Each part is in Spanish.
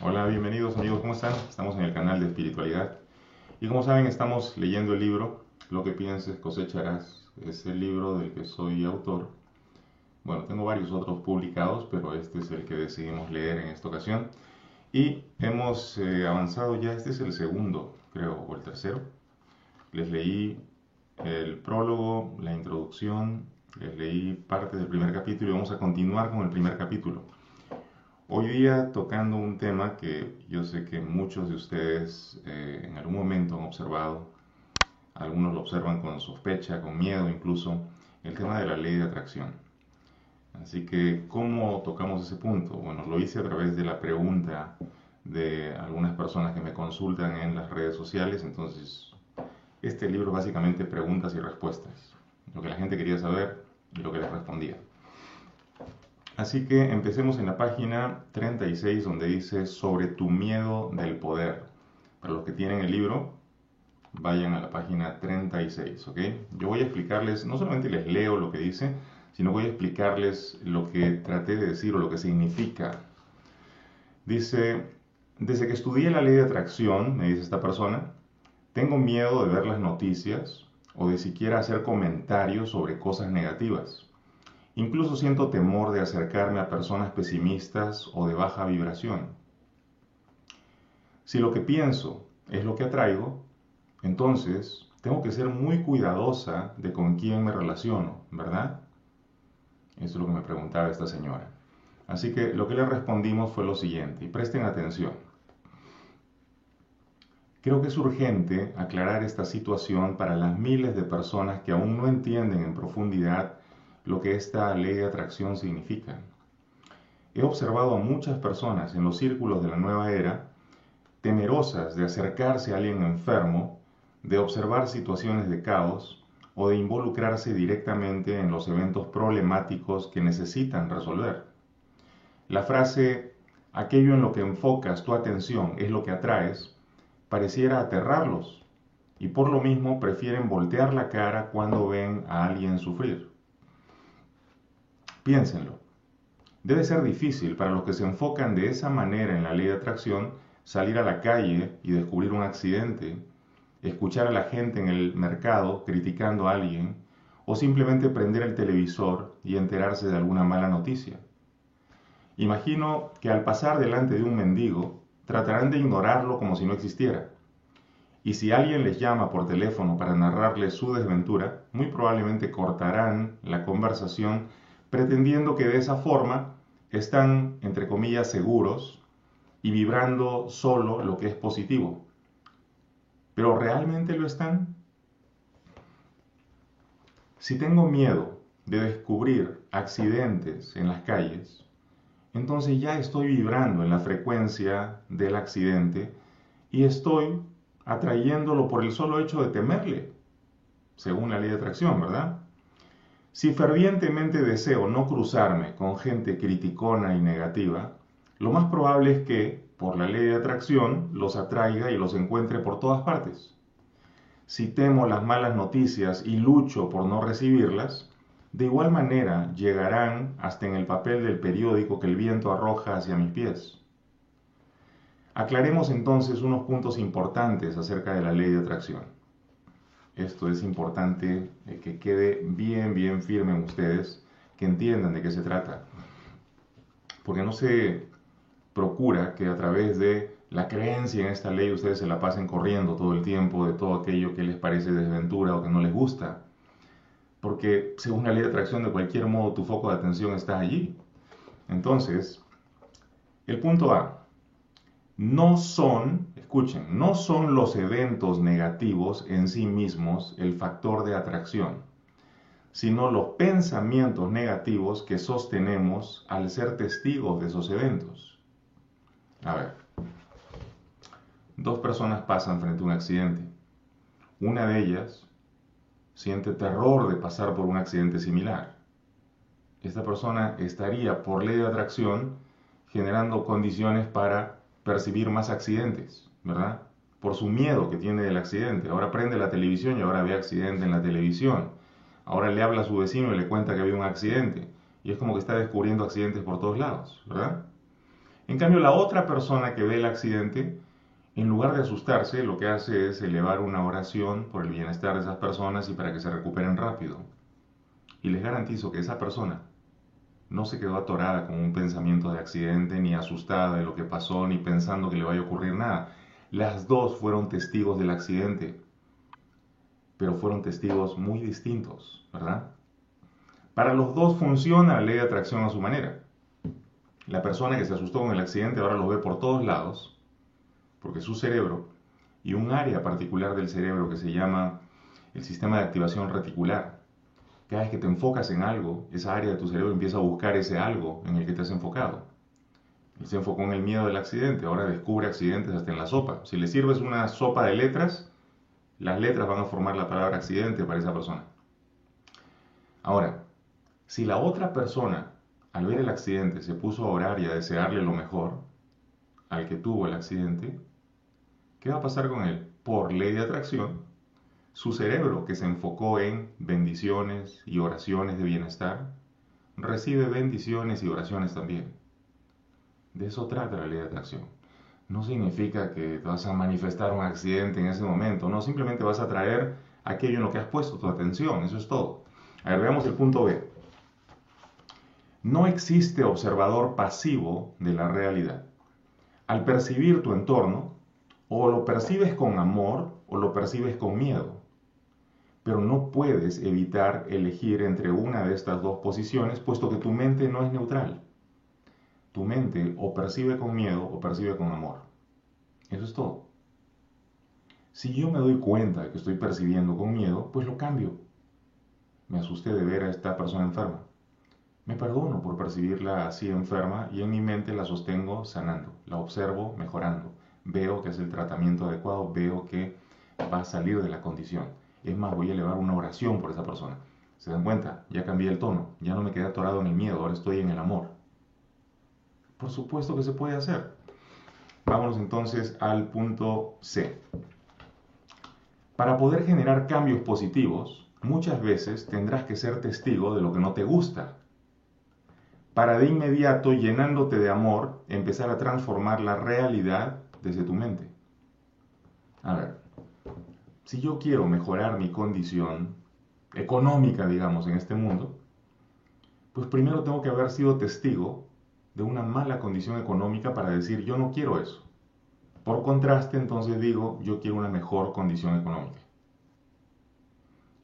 Hola, bienvenidos amigos, ¿cómo están? Estamos en el canal de espiritualidad y como saben estamos leyendo el libro Lo que pienses cosecharás. Es el libro del que soy autor. Bueno, tengo varios otros publicados, pero este es el que decidimos leer en esta ocasión. Y hemos eh, avanzado ya, este es el segundo, creo, o el tercero. Les leí el prólogo, la introducción, les leí parte del primer capítulo y vamos a continuar con el primer capítulo. Hoy día tocando un tema que yo sé que muchos de ustedes eh, en algún momento han observado, algunos lo observan con sospecha, con miedo incluso, el tema de la ley de atracción. Así que, ¿cómo tocamos ese punto? Bueno, lo hice a través de la pregunta de algunas personas que me consultan en las redes sociales, entonces este libro básicamente preguntas y respuestas, lo que la gente quería saber y lo que les respondía. Así que empecemos en la página 36 donde dice sobre tu miedo del poder. Para los que tienen el libro, vayan a la página 36, ¿ok? Yo voy a explicarles, no solamente les leo lo que dice, sino voy a explicarles lo que traté de decir o lo que significa. Dice, desde que estudié la ley de atracción, me dice esta persona, tengo miedo de ver las noticias o de siquiera hacer comentarios sobre cosas negativas. Incluso siento temor de acercarme a personas pesimistas o de baja vibración. Si lo que pienso es lo que atraigo, entonces tengo que ser muy cuidadosa de con quién me relaciono, ¿verdad? Eso es lo que me preguntaba esta señora. Así que lo que le respondimos fue lo siguiente, y presten atención. Creo que es urgente aclarar esta situación para las miles de personas que aún no entienden en profundidad lo que esta ley de atracción significa. He observado a muchas personas en los círculos de la nueva era temerosas de acercarse a alguien enfermo, de observar situaciones de caos o de involucrarse directamente en los eventos problemáticos que necesitan resolver. La frase aquello en lo que enfocas tu atención es lo que atraes pareciera aterrarlos y por lo mismo prefieren voltear la cara cuando ven a alguien sufrir. Piénsenlo. Debe ser difícil para los que se enfocan de esa manera en la ley de atracción salir a la calle y descubrir un accidente, escuchar a la gente en el mercado criticando a alguien o simplemente prender el televisor y enterarse de alguna mala noticia. Imagino que al pasar delante de un mendigo tratarán de ignorarlo como si no existiera. Y si alguien les llama por teléfono para narrarles su desventura, muy probablemente cortarán la conversación pretendiendo que de esa forma están, entre comillas, seguros y vibrando solo lo que es positivo. ¿Pero realmente lo están? Si tengo miedo de descubrir accidentes en las calles, entonces ya estoy vibrando en la frecuencia del accidente y estoy atrayéndolo por el solo hecho de temerle, según la ley de atracción, ¿verdad? Si fervientemente deseo no cruzarme con gente criticona y negativa, lo más probable es que, por la ley de atracción, los atraiga y los encuentre por todas partes. Si temo las malas noticias y lucho por no recibirlas, de igual manera llegarán hasta en el papel del periódico que el viento arroja hacia mis pies. Aclaremos entonces unos puntos importantes acerca de la ley de atracción. Esto es importante eh, que quede bien, bien firme en ustedes, que entiendan de qué se trata. Porque no se procura que a través de la creencia en esta ley ustedes se la pasen corriendo todo el tiempo de todo aquello que les parece desventura o que no les gusta porque según la ley de atracción de cualquier modo tu foco de atención está allí. Entonces, el punto A, no son, escuchen, no son los eventos negativos en sí mismos el factor de atracción, sino los pensamientos negativos que sostenemos al ser testigos de esos eventos. A ver, dos personas pasan frente a un accidente. Una de ellas siente terror de pasar por un accidente similar. Esta persona estaría, por ley de atracción, generando condiciones para percibir más accidentes, ¿verdad? Por su miedo que tiene del accidente. Ahora prende la televisión y ahora ve accidente en la televisión. Ahora le habla a su vecino y le cuenta que había un accidente. Y es como que está descubriendo accidentes por todos lados, ¿verdad? En cambio, la otra persona que ve el accidente, en lugar de asustarse, lo que hace es elevar una oración por el bienestar de esas personas y para que se recuperen rápido. Y les garantizo que esa persona no se quedó atorada con un pensamiento de accidente, ni asustada de lo que pasó, ni pensando que le vaya a ocurrir nada. Las dos fueron testigos del accidente, pero fueron testigos muy distintos, ¿verdad? Para los dos funciona la ley de atracción a su manera. La persona que se asustó con el accidente ahora lo ve por todos lados, porque su cerebro y un área particular del cerebro que se llama el sistema de activación reticular, cada vez que te enfocas en algo, esa área de tu cerebro empieza a buscar ese algo en el que te has enfocado. Él se enfocó en el miedo del accidente, ahora descubre accidentes hasta en la sopa. Si le sirves una sopa de letras, las letras van a formar la palabra accidente para esa persona. Ahora, si la otra persona, al ver el accidente, se puso a orar y a desearle lo mejor al que tuvo el accidente, ¿qué va a pasar con él? Por ley de atracción, su cerebro, que se enfocó en bendiciones y oraciones de bienestar, recibe bendiciones y oraciones también. De eso trata la ley de atracción. No significa que vas a manifestar un accidente en ese momento, no, simplemente vas a traer aquello en lo que has puesto tu atención, eso es todo. A ver, veamos el punto B. No existe observador pasivo de la realidad. Al percibir tu entorno, o lo percibes con amor o lo percibes con miedo pero no puedes evitar elegir entre una de estas dos posiciones, puesto que tu mente no es neutral. Tu mente o percibe con miedo o percibe con amor. Eso es todo. Si yo me doy cuenta de que estoy percibiendo con miedo, pues lo cambio. Me asusté de ver a esta persona enferma. Me perdono por percibirla así enferma y en mi mente la sostengo sanando, la observo mejorando, veo que es el tratamiento adecuado, veo que va a salir de la condición es más, voy a elevar una oración por esa persona. ¿Se dan cuenta? Ya cambié el tono. Ya no me quedé atorado en el miedo, ahora estoy en el amor. Por supuesto que se puede hacer. Vámonos entonces al punto C. Para poder generar cambios positivos, muchas veces tendrás que ser testigo de lo que no te gusta. Para de inmediato, llenándote de amor, empezar a transformar la realidad desde tu mente. A ver, si yo quiero mejorar mi condición económica, digamos, en este mundo, pues primero tengo que haber sido testigo de una mala condición económica para decir yo no quiero eso. Por contraste, entonces digo yo quiero una mejor condición económica.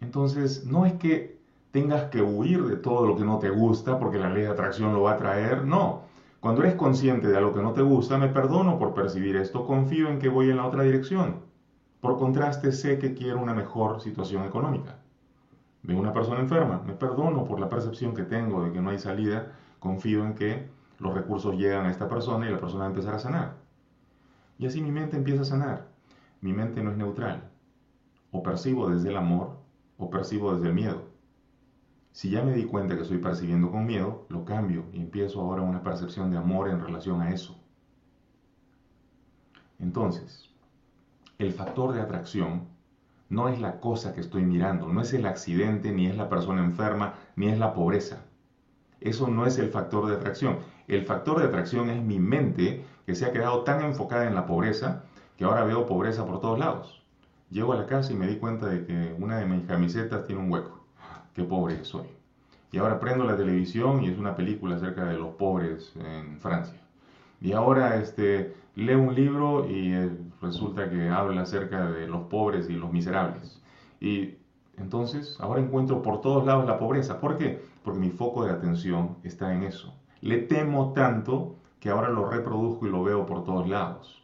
Entonces, no es que tengas que huir de todo lo que no te gusta porque la ley de atracción lo va a traer, no. Cuando eres consciente de algo que no te gusta, me perdono por percibir esto, confío en que voy en la otra dirección. Por contraste, sé que quiero una mejor situación económica. Veo una persona enferma, me perdono por la percepción que tengo de que no hay salida, confío en que los recursos llegan a esta persona y la persona va a empezar a sanar. Y así mi mente empieza a sanar. Mi mente no es neutral. O percibo desde el amor o percibo desde el miedo. Si ya me di cuenta que estoy percibiendo con miedo, lo cambio y empiezo ahora una percepción de amor en relación a eso. Entonces, el factor de atracción no es la cosa que estoy mirando, no es el accidente, ni es la persona enferma, ni es la pobreza. Eso no es el factor de atracción. El factor de atracción es mi mente que se ha quedado tan enfocada en la pobreza que ahora veo pobreza por todos lados. Llego a la casa y me di cuenta de que una de mis camisetas tiene un hueco. Qué pobre soy. Y ahora prendo la televisión y es una película acerca de los pobres en Francia. Y ahora este, leo un libro y eh, resulta que habla acerca de los pobres y los miserables. Y entonces ahora encuentro por todos lados la pobreza. ¿Por qué? Porque mi foco de atención está en eso. Le temo tanto que ahora lo reproduzco y lo veo por todos lados.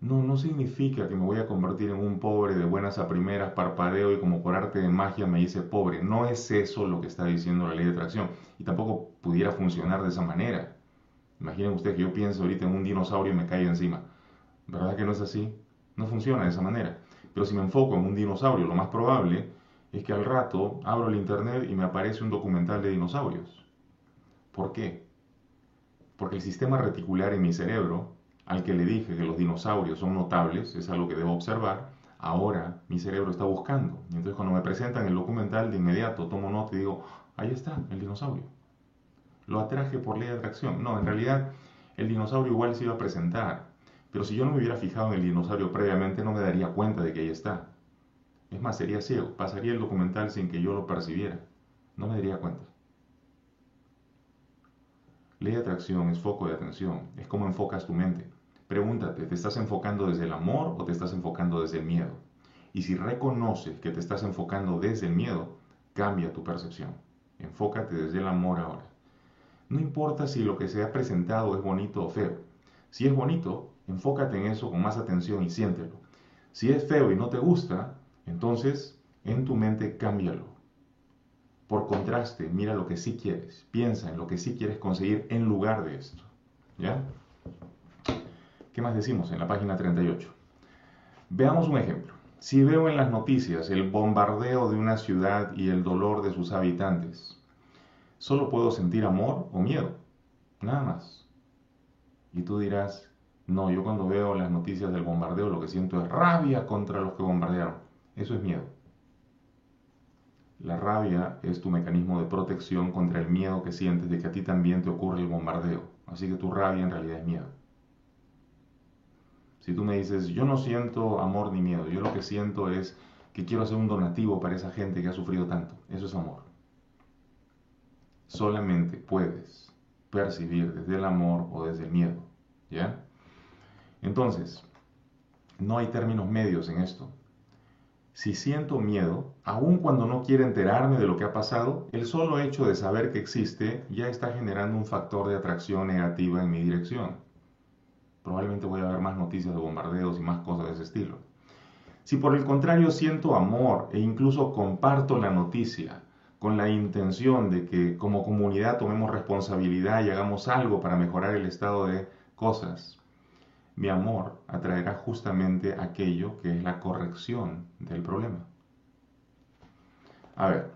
No, no significa que me voy a convertir en un pobre de buenas a primeras, parpadeo y como por arte de magia me hice pobre. No es eso lo que está diciendo la ley de atracción. Y tampoco pudiera funcionar de esa manera. Imaginen ustedes que yo pienso ahorita en un dinosaurio y me cae encima. ¿Verdad que no es así? No funciona de esa manera. Pero si me enfoco en un dinosaurio, lo más probable es que al rato abro el internet y me aparece un documental de dinosaurios. ¿Por qué? Porque el sistema reticular en mi cerebro, al que le dije que los dinosaurios son notables, es algo que debo observar, ahora mi cerebro está buscando. Entonces cuando me presentan el documental, de inmediato tomo nota y digo, ahí está, el dinosaurio lo atraje por ley de atracción. No, en realidad el dinosaurio igual se iba a presentar. Pero si yo no me hubiera fijado en el dinosaurio previamente, no me daría cuenta de que ahí está. Es más, sería ciego. Pasaría el documental sin que yo lo percibiera. No me daría cuenta. Ley de atracción es foco de atención. Es como enfocas tu mente. Pregúntate, ¿te estás enfocando desde el amor o te estás enfocando desde el miedo? Y si reconoces que te estás enfocando desde el miedo, cambia tu percepción. Enfócate desde el amor ahora. No importa si lo que se ha presentado es bonito o feo. Si es bonito, enfócate en eso con más atención y siéntelo. Si es feo y no te gusta, entonces en tu mente cámbialo. Por contraste, mira lo que sí quieres. Piensa en lo que sí quieres conseguir en lugar de esto. ¿Ya? ¿Qué más decimos en la página 38? Veamos un ejemplo. Si veo en las noticias el bombardeo de una ciudad y el dolor de sus habitantes, solo puedo sentir amor o miedo, nada más. Y tú dirás, no, yo cuando veo las noticias del bombardeo lo que siento es rabia contra los que bombardearon. Eso es miedo. La rabia es tu mecanismo de protección contra el miedo que sientes de que a ti también te ocurre el bombardeo. Así que tu rabia en realidad es miedo. Si tú me dices, yo no siento amor ni miedo, yo lo que siento es que quiero hacer un donativo para esa gente que ha sufrido tanto, eso es amor. Solamente puedes percibir desde el amor o desde el miedo, ¿ya? Entonces, no hay términos medios en esto. Si siento miedo, aun cuando no quiero enterarme de lo que ha pasado, el solo hecho de saber que existe ya está generando un factor de atracción negativa en mi dirección probablemente voy a ver más noticias de bombardeos y más cosas de ese estilo. Si por el contrario siento amor e incluso comparto la noticia con la intención de que como comunidad tomemos responsabilidad y hagamos algo para mejorar el estado de cosas, mi amor atraerá justamente aquello que es la corrección del problema. A ver,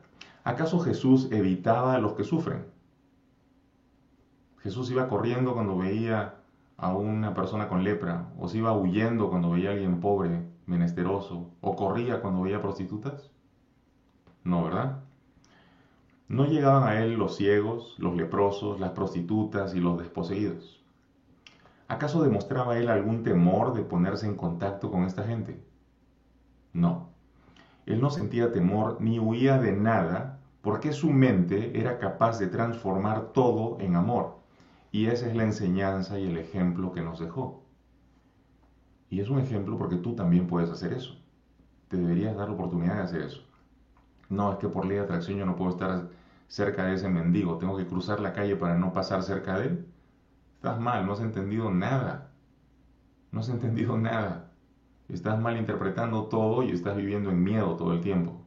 ¿acaso Jesús evitaba a los que sufren? Jesús iba corriendo cuando veía a una persona con lepra, o se iba huyendo cuando veía a alguien pobre, menesteroso, o corría cuando veía prostitutas? No, ¿verdad? No llegaban a él los ciegos, los leprosos, las prostitutas y los desposeídos. ¿Acaso demostraba él algún temor de ponerse en contacto con esta gente? No. Él no sentía temor ni huía de nada porque su mente era capaz de transformar todo en amor y esa es la enseñanza y el ejemplo que nos dejó. Y es un ejemplo porque tú también puedes hacer eso. Te deberías dar la oportunidad de hacer eso. No, es que por ley de atracción yo no puedo estar cerca de ese mendigo. Tengo que cruzar la calle para no pasar cerca de él. Estás mal, no has entendido nada. No has entendido nada. Estás mal interpretando todo y estás viviendo en miedo todo el tiempo.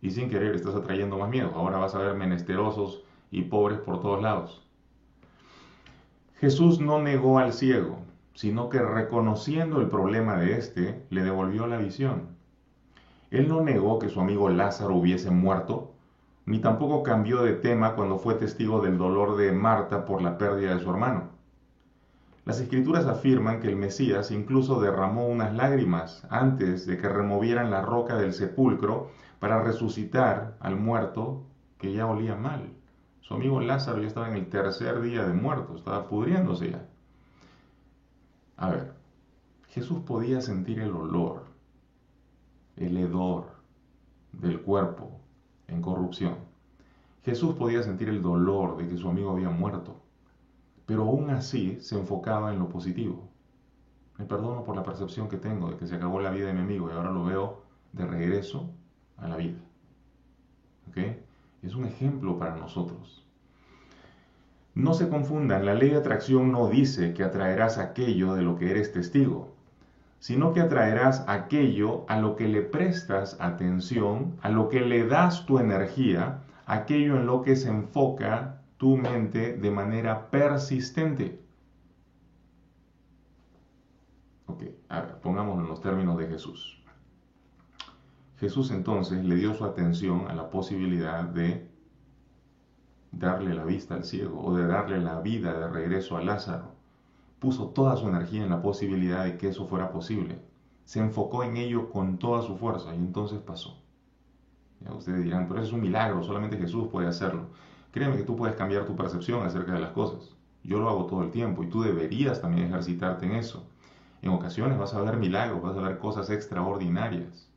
Y sin querer estás atrayendo más miedo. Ahora vas a ver menesterosos y pobres por todos lados. Jesús no negó al ciego, sino que reconociendo el problema de éste, le devolvió la visión. Él no negó que su amigo Lázaro hubiese muerto, ni tampoco cambió de tema cuando fue testigo del dolor de Marta por la pérdida de su hermano. Las escrituras afirman que el Mesías incluso derramó unas lágrimas antes de que removieran la roca del sepulcro para resucitar al muerto que ya olía mal. Su amigo Lázaro ya estaba en el tercer día de muerto, estaba pudriéndose ya. A ver, Jesús podía sentir el olor, el hedor del cuerpo en corrupción. Jesús podía sentir el dolor de que su amigo había muerto, pero aún así se enfocaba en lo positivo. Me perdono por la percepción que tengo de que se acabó la vida de mi amigo y ahora lo veo de regreso a la vida. ¿Ok? es un ejemplo para nosotros. No se confundan, la ley de atracción no dice que atraerás aquello de lo que eres testigo, sino que atraerás aquello a lo que le prestas atención, a lo que le das tu energía, aquello en lo que se enfoca tu mente de manera persistente. Ok, a en los términos de Jesús. Jesús entonces le dio su atención a la posibilidad de darle la vista al ciego o de darle la vida de regreso a Lázaro. Puso toda su energía en la posibilidad de que eso fuera posible. Se enfocó en ello con toda su fuerza y entonces pasó. Ya ustedes dirán, pero eso es un milagro, solamente Jesús puede hacerlo. Créeme que tú puedes cambiar tu percepción acerca de las cosas Yo lo hago todo el tiempo y tú deberías también ejercitarte en eso. En ocasiones vas a ver milagros, vas a ver cosas extraordinarias.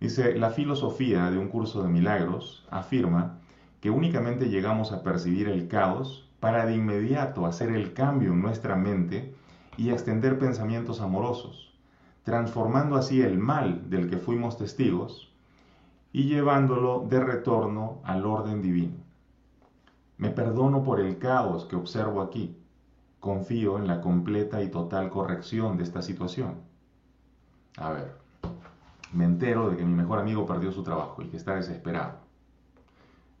Dice, la filosofía de un curso de milagros afirma que únicamente llegamos a percibir el caos para de inmediato hacer el cambio en nuestra mente y extender pensamientos amorosos, transformando así el mal del que fuimos testigos y llevándolo de retorno al orden divino. Me perdono por el caos que observo aquí. Confío en la completa y total corrección de esta situación. A ver, me entero de que mi mejor amigo perdió su trabajo y que está desesperado.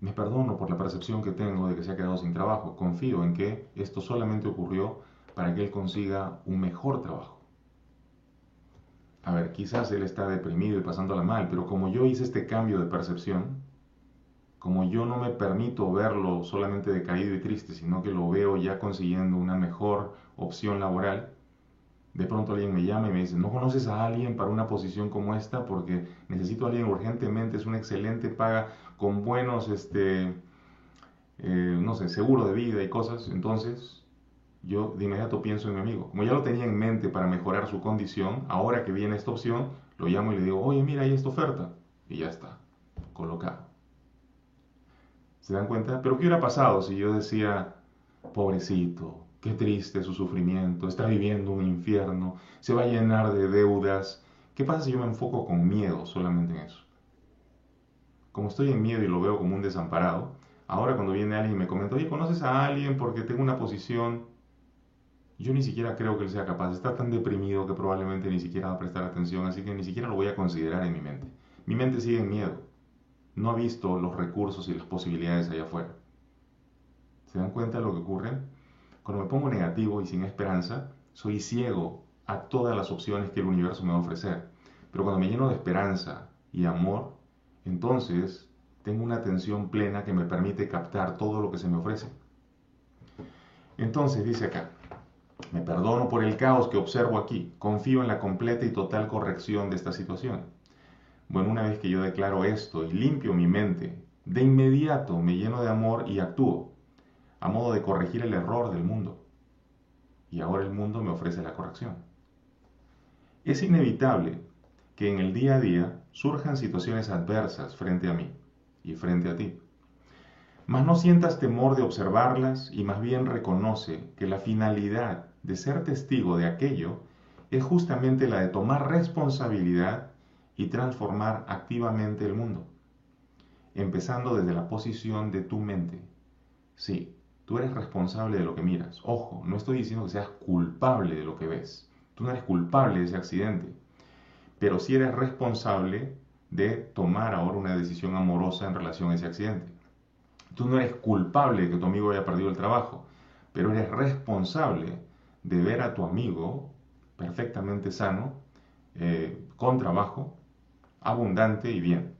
Me perdono por la percepción que tengo de que se ha quedado sin trabajo. Confío en que esto solamente ocurrió para que él consiga un mejor trabajo. A ver, quizás él está deprimido y pasándola mal, pero como yo hice este cambio de percepción, como yo no me permito verlo solamente decaído y triste, sino que lo veo ya consiguiendo una mejor opción laboral, de pronto alguien me llama y me dice, ¿no conoces a alguien para una posición como esta? Porque necesito a alguien urgentemente, es una excelente paga con buenos, este, eh, no sé, seguro de vida y cosas. Entonces, yo de inmediato pienso en mi amigo. Como ya lo tenía en mente para mejorar su condición, ahora que viene esta opción, lo llamo y le digo, oye, mira, hay esta oferta. Y ya está, colocado. ¿Se dan cuenta? Pero ¿qué hubiera pasado si yo decía, pobrecito, Qué triste su sufrimiento, está viviendo un infierno, se va a llenar de deudas. ¿Qué pasa si yo me enfoco con miedo solamente en eso? Como estoy en miedo y lo veo como un desamparado, ahora cuando viene alguien y me comenta, oye, ¿conoces a alguien porque tengo una posición? Yo ni siquiera creo que él sea capaz, está tan deprimido que probablemente ni siquiera va a prestar atención, así que ni siquiera lo voy a considerar en mi mente. Mi mente sigue en miedo, no ha visto los recursos y las posibilidades allá afuera. ¿Se dan cuenta de lo que ocurre? Cuando me pongo negativo y sin esperanza, soy ciego a todas las opciones que el universo me va a ofrecer. Pero cuando me lleno de esperanza y amor, entonces tengo una atención plena que me permite captar todo lo que se me ofrece. Entonces dice acá, me perdono por el caos que observo aquí, confío en la completa y total corrección de esta situación. Bueno, una vez que yo declaro esto y limpio mi mente, de inmediato me lleno de amor y actúo a modo de corregir el error del mundo. Y ahora el mundo me ofrece la corrección. Es inevitable que en el día a día surjan situaciones adversas frente a mí y frente a ti. Mas no sientas temor de observarlas y más bien reconoce que la finalidad de ser testigo de aquello es justamente la de tomar responsabilidad y transformar activamente el mundo, empezando desde la posición de tu mente. Sí, Tú eres responsable de lo que miras. Ojo, no estoy diciendo que seas culpable de lo que ves. Tú no eres culpable de ese accidente. Pero sí eres responsable de tomar ahora una decisión amorosa en relación a ese accidente. Tú no eres culpable de que tu amigo haya perdido el trabajo, pero eres responsable de ver a tu amigo perfectamente sano, eh, con trabajo, abundante y bien.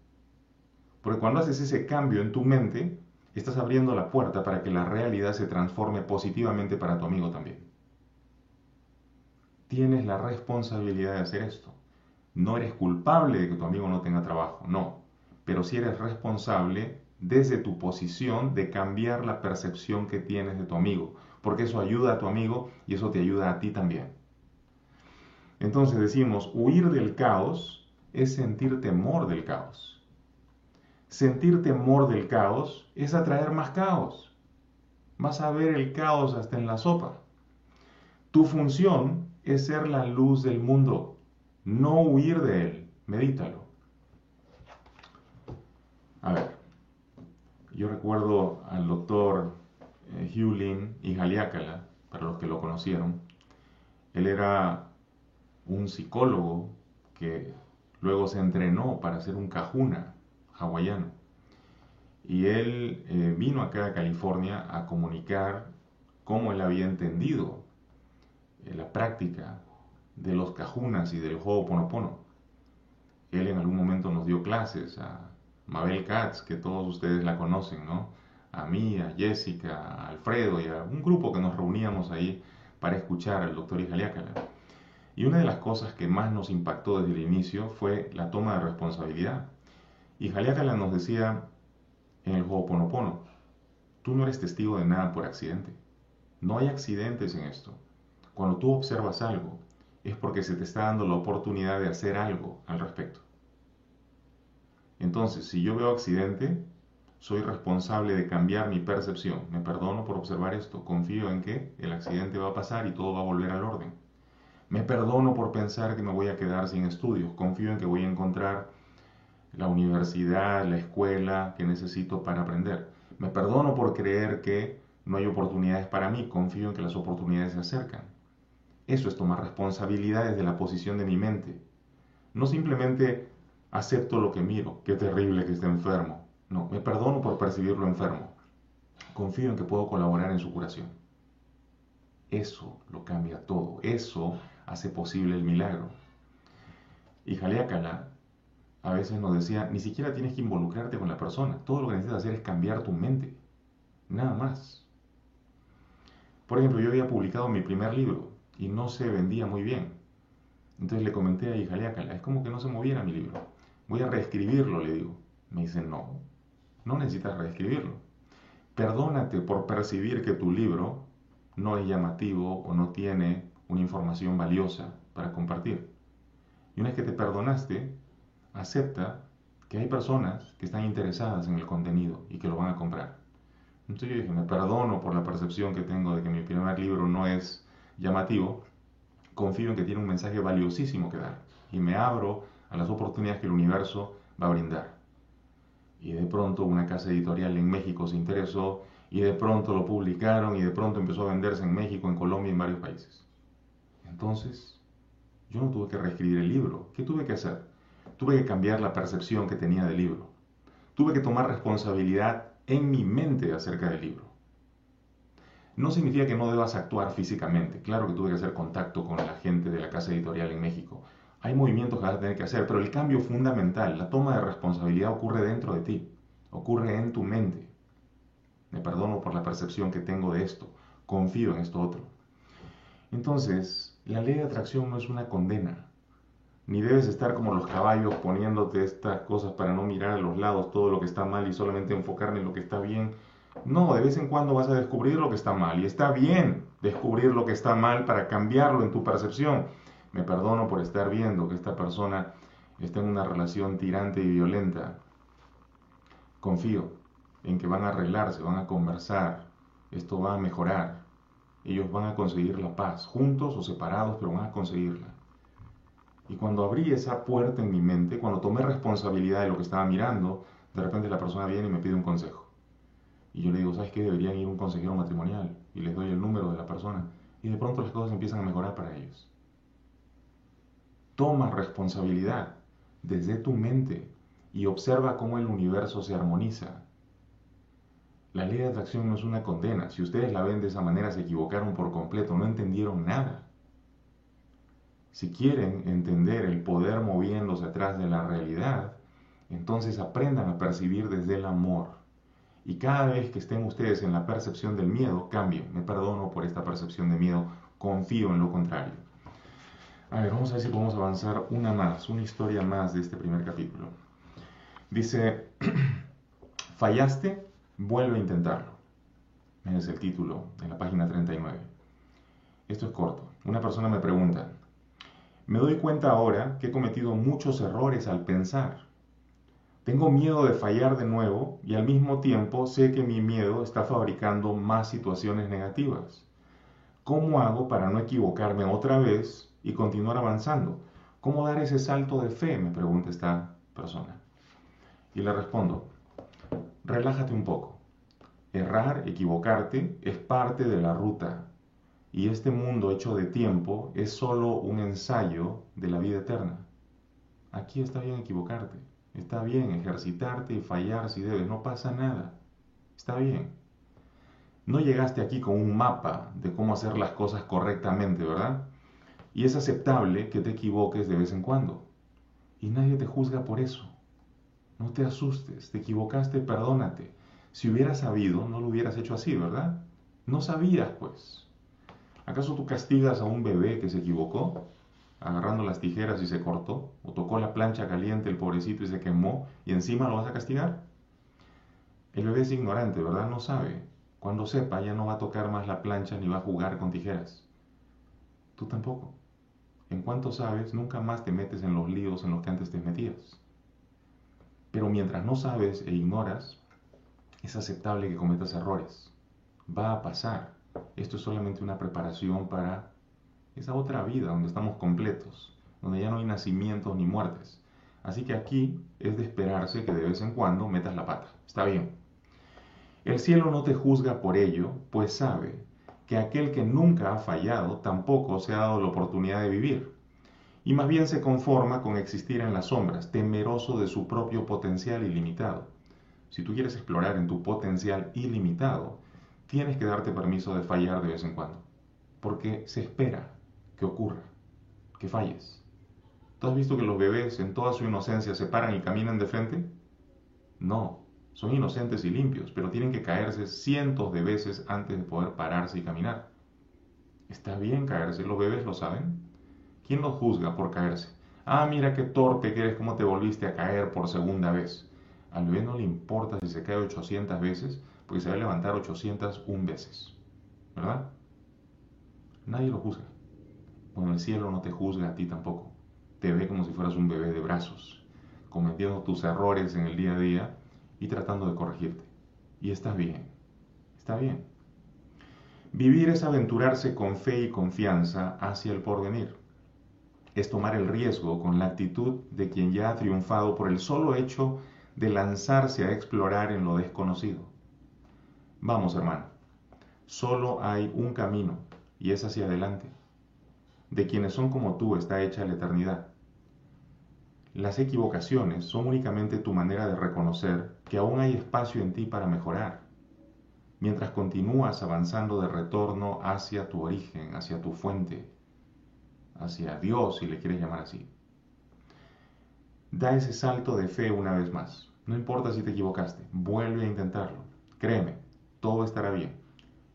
Porque cuando haces ese cambio en tu mente, estás abriendo la puerta para que la realidad se transforme positivamente para tu amigo también. Tienes la responsabilidad de hacer esto. No eres culpable de que tu amigo no tenga trabajo, no, pero sí eres responsable desde tu posición de cambiar la percepción que tienes de tu amigo, porque eso ayuda a tu amigo y eso te ayuda a ti también. Entonces decimos, huir del caos es sentir temor del caos sentir temor del caos es atraer más caos. Vas a ver el caos hasta en la sopa. Tu función es ser la luz del mundo, no huir de él. Medítalo. A ver, yo recuerdo al doctor eh, Hugh Lin y Jaliácala, para los que lo conocieron. Él era un psicólogo que luego se entrenó para ser un cajuna hawaiano. Y él eh, vino acá a California a comunicar cómo él había entendido eh, la práctica de los cajunas y del juego ponopono. Él en algún momento nos dio clases a Mabel Katz, que todos ustedes la conocen, ¿no? A mí, a Jessica, a Alfredo y a un grupo que nos reuníamos ahí para escuchar al doctor Ijaliácala. Y una de las cosas que más nos impactó desde el inicio fue la toma de responsabilidad. Y Jaliácala nos decía en el Ho'oponopono, tú no eres testigo de nada por accidente. No hay accidentes en esto. Cuando tú observas algo, es porque se te está dando la oportunidad de hacer algo al respecto. Entonces, si yo veo accidente, soy responsable de cambiar mi percepción. Me perdono por observar esto. Confío en que el accidente va a pasar y todo va a volver al orden. Me perdono por pensar que me voy a quedar sin estudios. Confío en que voy a encontrar la universidad, la escuela que necesito para aprender. Me perdono por creer que no hay oportunidades para mí. Confío en que las oportunidades se acercan. Eso es tomar responsabilidades de la posición de mi mente. No simplemente acepto lo que miro. Qué terrible que esté enfermo no, me perdono por percibirlo enfermo. Confío en que puedo colaborar en su curación. Eso lo cambia todo. Eso hace posible el milagro. Y Jaleakala a veces nos decía, ni siquiera tienes que involucrarte con la persona. Todo lo que necesitas hacer es cambiar tu mente. Nada más. Por ejemplo, yo había publicado mi primer libro y no se vendía muy bien. Entonces le comenté a Jaleakala, es como que no se moviera mi libro. Voy a reescribirlo, le digo. Me dice, no, no necesitas reescribirlo. Perdónate por percibir que tu libro no es llamativo o no tiene una información valiosa para compartir. Y una vez que te perdonaste, acepta que hay personas que están interesadas en el contenido y que lo van a comprar. Entonces yo dije, me perdono por la percepción que tengo de que mi primer libro no es llamativo, confío en que tiene un mensaje valiosísimo que dar y me abro a las oportunidades que el universo va a brindar y de pronto una casa editorial en México se interesó y de pronto lo publicaron y de pronto empezó a venderse en México, en Colombia y en varios países. Entonces, yo no tuve que reescribir el libro. ¿Qué tuve que hacer? Tuve que cambiar la percepción que tenía del libro. Tuve que tomar responsabilidad en mi mente acerca del libro. No significa que no debas actuar físicamente. Claro que tuve que hacer contacto con la gente de la casa editorial en México. Hay movimientos que vas a tener que hacer, pero el cambio fundamental, la toma de responsabilidad ocurre dentro de ti, ocurre en tu mente. Me perdono por la percepción que tengo de esto, confío en esto otro. Entonces, la ley de atracción no es una condena, ni debes estar como los caballos poniéndote estas cosas para no mirar a los lados todo lo que está mal y solamente enfocarme en lo que está bien. No, de vez en cuando vas a descubrir lo que está mal y está bien descubrir lo que está mal para cambiarlo en tu percepción. Me perdono por estar viendo que esta persona está en una relación tirante y violenta. Confío en que van a arreglarse, van a conversar, esto va a mejorar. Ellos van a conseguir la paz, juntos o separados, pero van a conseguirla. Y cuando abrí esa puerta en mi mente, cuando tomé responsabilidad de lo que estaba mirando, de repente la persona viene y me pide un consejo. Y yo le digo, ¿sabes qué? Deberían ir un consejero matrimonial. Y les doy el número de la persona. Y de pronto las cosas empiezan a mejorar para ellos. Toma responsabilidad desde tu mente y observa cómo el universo se armoniza. La ley de atracción no es una condena. Si ustedes la ven de esa manera, se equivocaron por completo, no entendieron nada. Si quieren entender el poder moviéndose atrás de la realidad, entonces aprendan a percibir desde el amor. Y cada vez que estén ustedes en la percepción del miedo, cambien. Me perdono por esta percepción de miedo, confío en lo contrario. A ver, vamos a ver si podemos avanzar una más, una historia más de este primer capítulo. Dice, fallaste, vuelve a intentarlo. Ese es el título en la página 39. Esto es corto. Una persona me pregunta, me doy cuenta ahora que he cometido muchos errores al pensar. Tengo miedo de fallar de nuevo y al mismo tiempo sé que mi miedo está fabricando más situaciones negativas. ¿Cómo hago para no equivocarme otra vez y continuar avanzando. ¿Cómo dar ese salto de fe? Me pregunta esta persona. Y le respondo, relájate un poco. Errar, equivocarte, es parte de la ruta. Y este mundo hecho de tiempo es solo un ensayo de la vida eterna. Aquí está bien equivocarte. Está bien ejercitarte y fallar si debes. No pasa nada. Está bien. No llegaste aquí con un mapa de cómo hacer las cosas correctamente, ¿verdad? Y es aceptable que te equivoques de vez en cuando. Y nadie te juzga por eso. No te asustes, te equivocaste, perdónate. Si hubieras sabido, no lo hubieras hecho así, ¿verdad? No sabías, pues. ¿Acaso tú castigas a un bebé que se equivocó, agarrando las tijeras y se cortó? ¿O tocó la plancha caliente el pobrecito y se quemó y encima lo vas a castigar? El bebé es ignorante, ¿verdad? No sabe. Cuando sepa, ya no va a tocar más la plancha ni va a jugar con tijeras. Tú tampoco. En cuanto sabes, nunca más te metes en los líos en los que antes te metías. Pero mientras no sabes e ignoras, es aceptable que cometas errores. Va a pasar. Esto es solamente una preparación para esa otra vida donde estamos completos, donde ya no hay nacimientos ni muertes. Así que aquí es de esperarse que de vez en cuando metas la pata. Está bien. El cielo no te juzga por ello, pues sabe que aquel que nunca ha fallado tampoco se ha dado la oportunidad de vivir, y más bien se conforma con existir en las sombras, temeroso de su propio potencial ilimitado. Si tú quieres explorar en tu potencial ilimitado, tienes que darte permiso de fallar de vez en cuando, porque se espera que ocurra, que falles. ¿Tú has visto que los bebés en toda su inocencia se paran y caminan de frente? No, son inocentes y limpios, pero tienen que caerse cientos de veces antes de poder pararse y caminar. Está bien caerse, los bebés lo saben. ¿Quién los juzga por caerse? Ah, mira qué torpe que eres, cómo te volviste a caer por segunda vez. Al bebé no le importa si se cae 800 veces, porque se va a levantar 801 veces. ¿Verdad? Nadie lo juzga. Bueno, el cielo no te juzga a ti tampoco. Te ve como si fueras un bebé de brazos, cometiendo tus errores en el día a día y tratando de corregirte. Y estás bien, está bien. Vivir es aventurarse con fe y confianza hacia el porvenir. Es tomar el riesgo con la actitud de quien ya ha triunfado por el solo hecho de lanzarse a explorar en lo desconocido. Vamos, hermano, solo hay un camino y es hacia adelante. De quienes son como tú está hecha la eternidad. Las equivocaciones son únicamente tu manera de reconocer que aún hay espacio en ti para mejorar, mientras continúas avanzando de retorno hacia tu origen, hacia tu fuente, hacia Dios, si le quieres llamar así. Da ese salto de fe una vez más. No importa si te equivocaste, vuelve a intentarlo. Créeme, todo estará bien.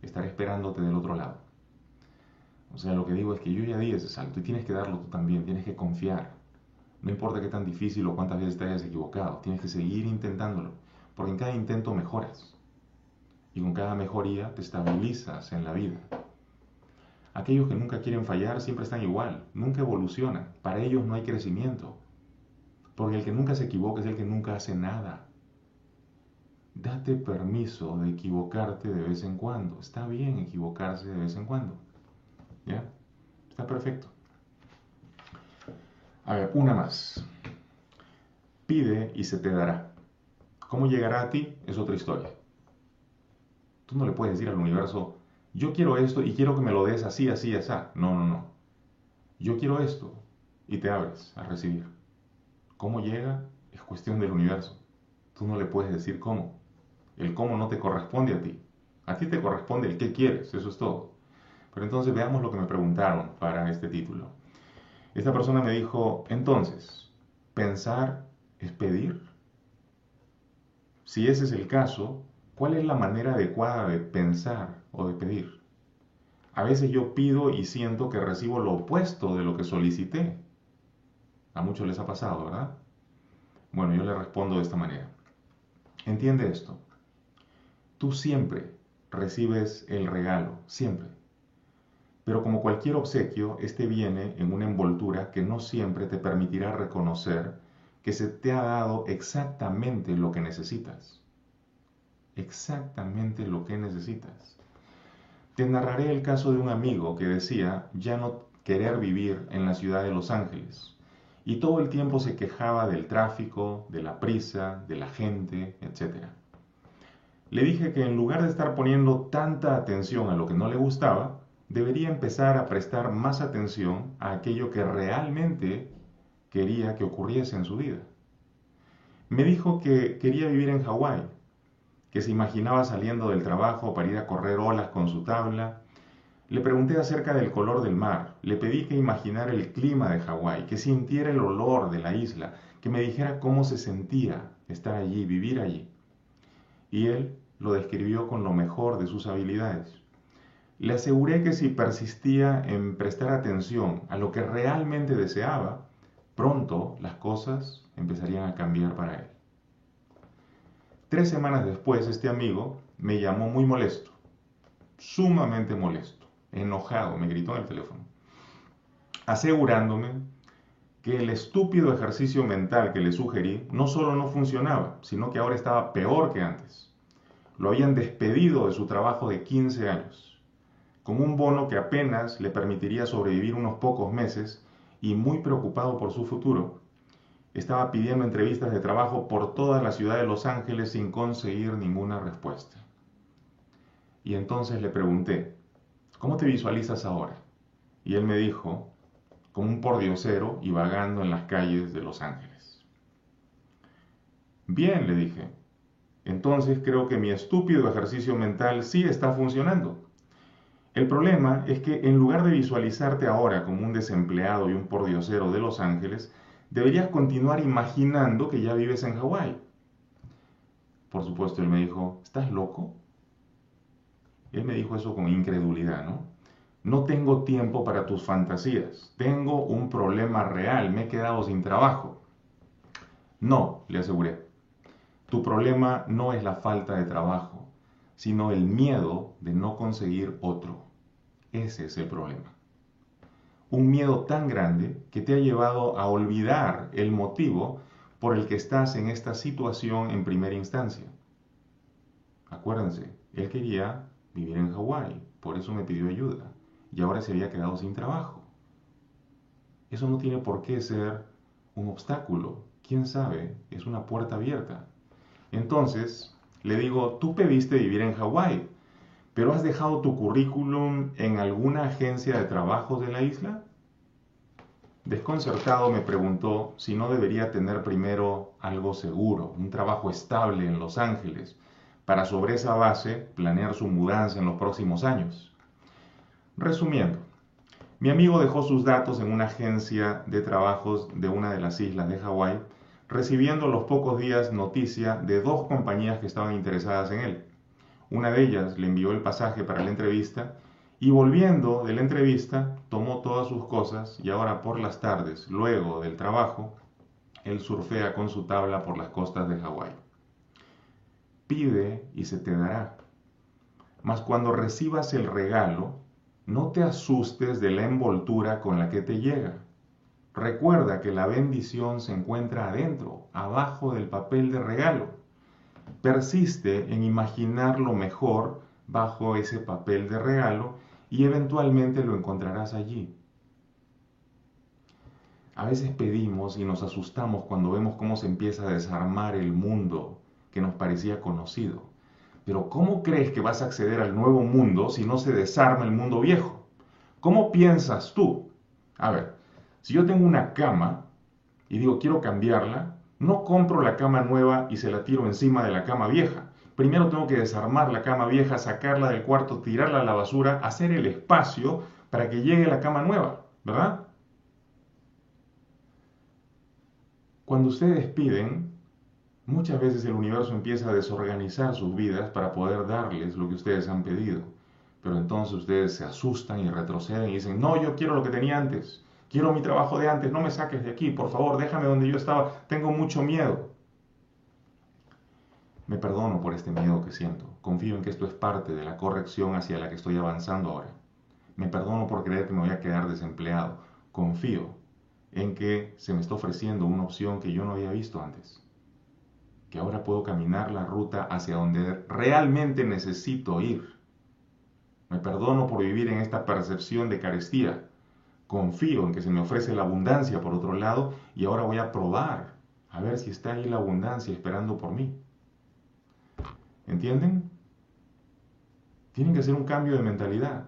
Estaré esperándote del otro lado. O sea, lo que digo es que yo ya di ese salto y tienes que darlo tú también, tienes que confiar. No importa qué tan difícil o cuántas veces te hayas equivocado, tienes que seguir intentándolo, porque en cada intento mejoras. Y con cada mejoría te estabilizas en la vida. Aquellos que nunca quieren fallar siempre están igual, nunca evolucionan. Para ellos no hay crecimiento. Porque el que nunca se equivoca es el que nunca hace nada. Date permiso de equivocarte de vez en cuando. Está bien equivocarse de vez en cuando. ¿Ya? Está perfecto. A ver, una más. Pide y se te dará. ¿Cómo llegará a ti? Es otra historia. Tú no le puedes decir al universo, yo quiero esto y quiero que me lo des así, así, así. No, no, no. Yo quiero esto y te abres a recibir. ¿Cómo llega? Es cuestión del universo. Tú no le puedes decir cómo. El cómo no te corresponde a ti. A ti te corresponde el qué quieres, eso es todo. Pero entonces veamos lo que me preguntaron para este título. Esta persona me dijo, entonces, ¿pensar es pedir? Si ese es el caso, ¿cuál es la manera adecuada de pensar o de pedir? A veces yo pido y siento que recibo lo opuesto de lo que solicité. A muchos les ha pasado, ¿verdad? Bueno, yo le respondo de esta manera. Entiende esto. Tú siempre recibes el regalo, siempre. Pero como cualquier obsequio, este viene en una envoltura que no siempre te permitirá reconocer que se te ha dado exactamente lo que necesitas. Exactamente lo que necesitas. Te narraré el caso de un amigo que decía ya no querer vivir en la ciudad de Los Ángeles y todo el tiempo se quejaba del tráfico, de la prisa, de la gente, etc. Le dije que en lugar de estar poniendo tanta atención a lo que no le gustaba, debería empezar a prestar más atención a aquello que realmente quería que ocurriese en su vida. Me dijo que quería vivir en Hawái, que se imaginaba saliendo del trabajo para ir a correr olas con su tabla. Le pregunté acerca del color del mar, le pedí que imaginara el clima de Hawái, que sintiera el olor de la isla, que me dijera cómo se sentía estar allí, vivir allí. Y él lo describió con lo mejor de sus habilidades. Le aseguré que si persistía en prestar atención a lo que realmente deseaba, pronto las cosas empezarían a cambiar para él. Tres semanas después, este amigo me llamó muy molesto sumamente molesto, enojado, me gritó en el teléfono, asegurándome que el estúpido ejercicio mental que le sugerí no solo no funcionaba, sino que ahora estaba peor que antes. Lo habían despedido de su trabajo de 15 años, con un bono que apenas le permitiría sobrevivir unos pocos meses y muy preocupado por su futuro, estaba pidiendo entrevistas de trabajo por toda la ciudad de Los Ángeles sin conseguir ninguna respuesta. Y entonces le pregunté, ¿cómo te visualizas ahora? Y él me dijo, como un pordiosero y vagando en las calles de Los Ángeles. Bien, le dije, entonces creo que mi estúpido ejercicio mental sí está funcionando. El problema es que en lugar de visualizarte ahora como un desempleado y un pordiosero de Los Ángeles, deberías continuar imaginando que ya vives en Hawái. Por supuesto, él me dijo, ¿estás loco? Él me dijo eso con incredulidad, ¿no? No tengo tiempo para tus fantasías. Tengo un problema real. Me he quedado sin trabajo. No, le aseguré. Tu problema no es la falta de trabajo, sino el miedo de no conseguir otro. Ese es el problema. Un miedo tan grande que te ha llevado a olvidar el motivo por el que estás en esta situación en primera instancia. Acuérdense, él quería vivir en Hawái, por eso me pidió ayuda y ahora se había quedado sin trabajo. Eso no tiene por qué ser un obstáculo. ¿Quién sabe? Es una puerta abierta. Entonces, le digo, tú pediste vivir en Hawái, pero has dejado tu currículum en alguna agencia de trabajo de la isla? Desconcertado me preguntó si no debería tener primero algo seguro, un trabajo estable en Los Ángeles, para sobre esa base planear su mudanza en los próximos años. Resumiendo, mi amigo dejó sus datos en una agencia de trabajos de una de las islas de Hawái, recibiendo los pocos días noticia de dos compañías que estaban interesadas en él. Una de ellas le envió el pasaje para la entrevista y volviendo de la entrevista tomó todas sus cosas y ahora por las tardes, luego del trabajo, él surfea con su tabla por las costas de Hawái. Pide y se te dará. Mas cuando recibas el regalo, no te asustes de la envoltura con la que te llega. Recuerda que la bendición se encuentra adentro, abajo del papel de regalo. Persiste en imaginar lo mejor bajo ese papel de regalo y eventualmente lo encontrarás allí. A veces pedimos y nos asustamos cuando vemos cómo se empieza a desarmar el mundo que nos parecía conocido. Pero ¿cómo crees que vas a acceder al nuevo mundo si no se desarma el mundo viejo? ¿Cómo piensas tú? A ver, si yo tengo una cama y digo quiero cambiarla, no compro la cama nueva y se la tiro encima de la cama vieja. Primero tengo que desarmar la cama vieja, sacarla del cuarto, tirarla a la basura, hacer el espacio para que llegue la cama nueva, ¿verdad? Cuando ustedes piden, Muchas veces el universo empieza a desorganizar sus vidas para poder darles lo que ustedes han pedido. Pero entonces ustedes se asustan y retroceden y dicen, no, yo quiero lo que tenía antes, quiero mi trabajo de antes, no me saques de aquí, por favor, déjame donde yo estaba, tengo mucho miedo. Me perdono por este miedo que siento, confío en que esto es parte de la corrección hacia la que estoy avanzando ahora. Me perdono por creer que me voy a quedar desempleado, confío en que se me está ofreciendo una opción que yo no había visto antes que ahora puedo caminar la ruta hacia donde realmente necesito ir. Me perdono por vivir en esta percepción de carestía. Confío en que se me ofrece la abundancia por otro lado y ahora voy a probar a ver si está ahí la abundancia esperando por mí. ¿Entienden? Tienen que hacer un cambio de mentalidad.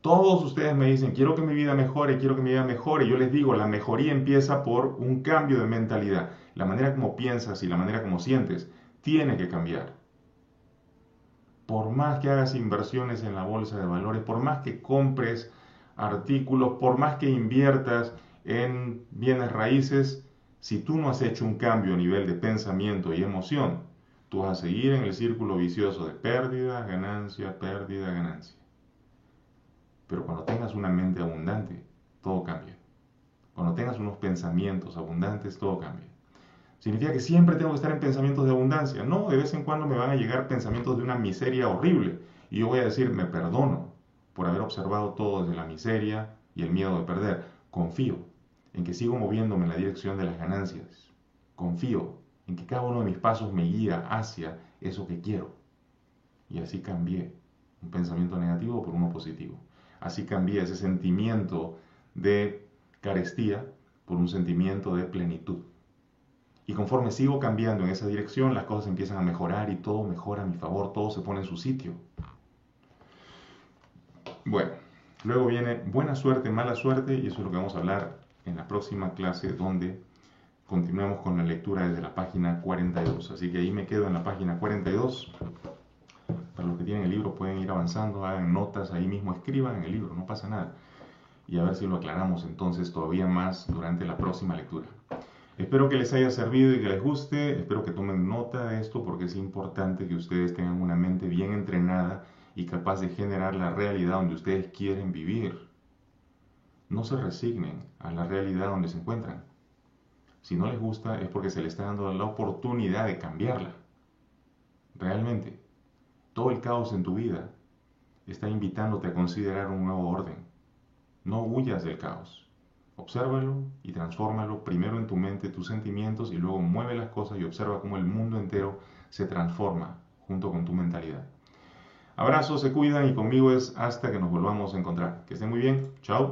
Todos ustedes me dicen, quiero que mi vida mejore, quiero que mi vida mejore. Yo les digo, la mejoría empieza por un cambio de mentalidad. La manera como piensas y la manera como sientes tiene que cambiar. Por más que hagas inversiones en la bolsa de valores, por más que compres artículos, por más que inviertas en bienes raíces, si tú no has hecho un cambio a nivel de pensamiento y emoción, tú vas a seguir en el círculo vicioso de pérdida, ganancia, pérdida, ganancia. Pero cuando tengas una mente abundante, todo cambia. Cuando tengas unos pensamientos abundantes, todo cambia. ¿Significa que siempre tengo que estar en pensamientos de abundancia? No, de vez en cuando me van a llegar pensamientos de una miseria horrible. Y yo voy a decir, me perdono por haber observado todo desde la miseria y el miedo de perder. Confío en que sigo moviéndome en la dirección de las ganancias. Confío en que cada uno de mis pasos me guía hacia eso que quiero. Y así cambié un pensamiento negativo por uno positivo. Así cambié ese sentimiento de carestía por un sentimiento de plenitud. Y conforme sigo cambiando en esa dirección, las cosas empiezan a mejorar y todo mejora a mi favor, todo se pone en su sitio. Bueno, luego viene buena suerte, mala suerte, y eso es lo que vamos a hablar en la próxima clase donde continuamos con la lectura desde la página 42. Así que ahí me quedo en la página 42. Para los que tienen el libro pueden ir avanzando, hagan notas ahí mismo, escriban en el libro, no pasa nada. Y a ver si lo aclaramos entonces todavía más durante la próxima lectura. Espero que les haya servido y que les guste, espero que tomen nota de esto porque es importante que ustedes tengan una mente bien entrenada y capaz de generar la realidad donde ustedes quieren vivir. No se resignen a la realidad donde se encuentran. Si no les gusta es porque se les está dando la oportunidad de cambiarla. Realmente, todo el caos en tu vida está invitándote a considerar un nuevo orden. No huyas del caos. Obsérvalo y transfórmalo primero en tu mente, tus sentimientos y luego mueve las cosas y observa cómo el mundo entero se transforma junto con tu mentalidad. Abrazos, se cuidan y conmigo es hasta que nos volvamos a encontrar. Que estén muy bien. Chao.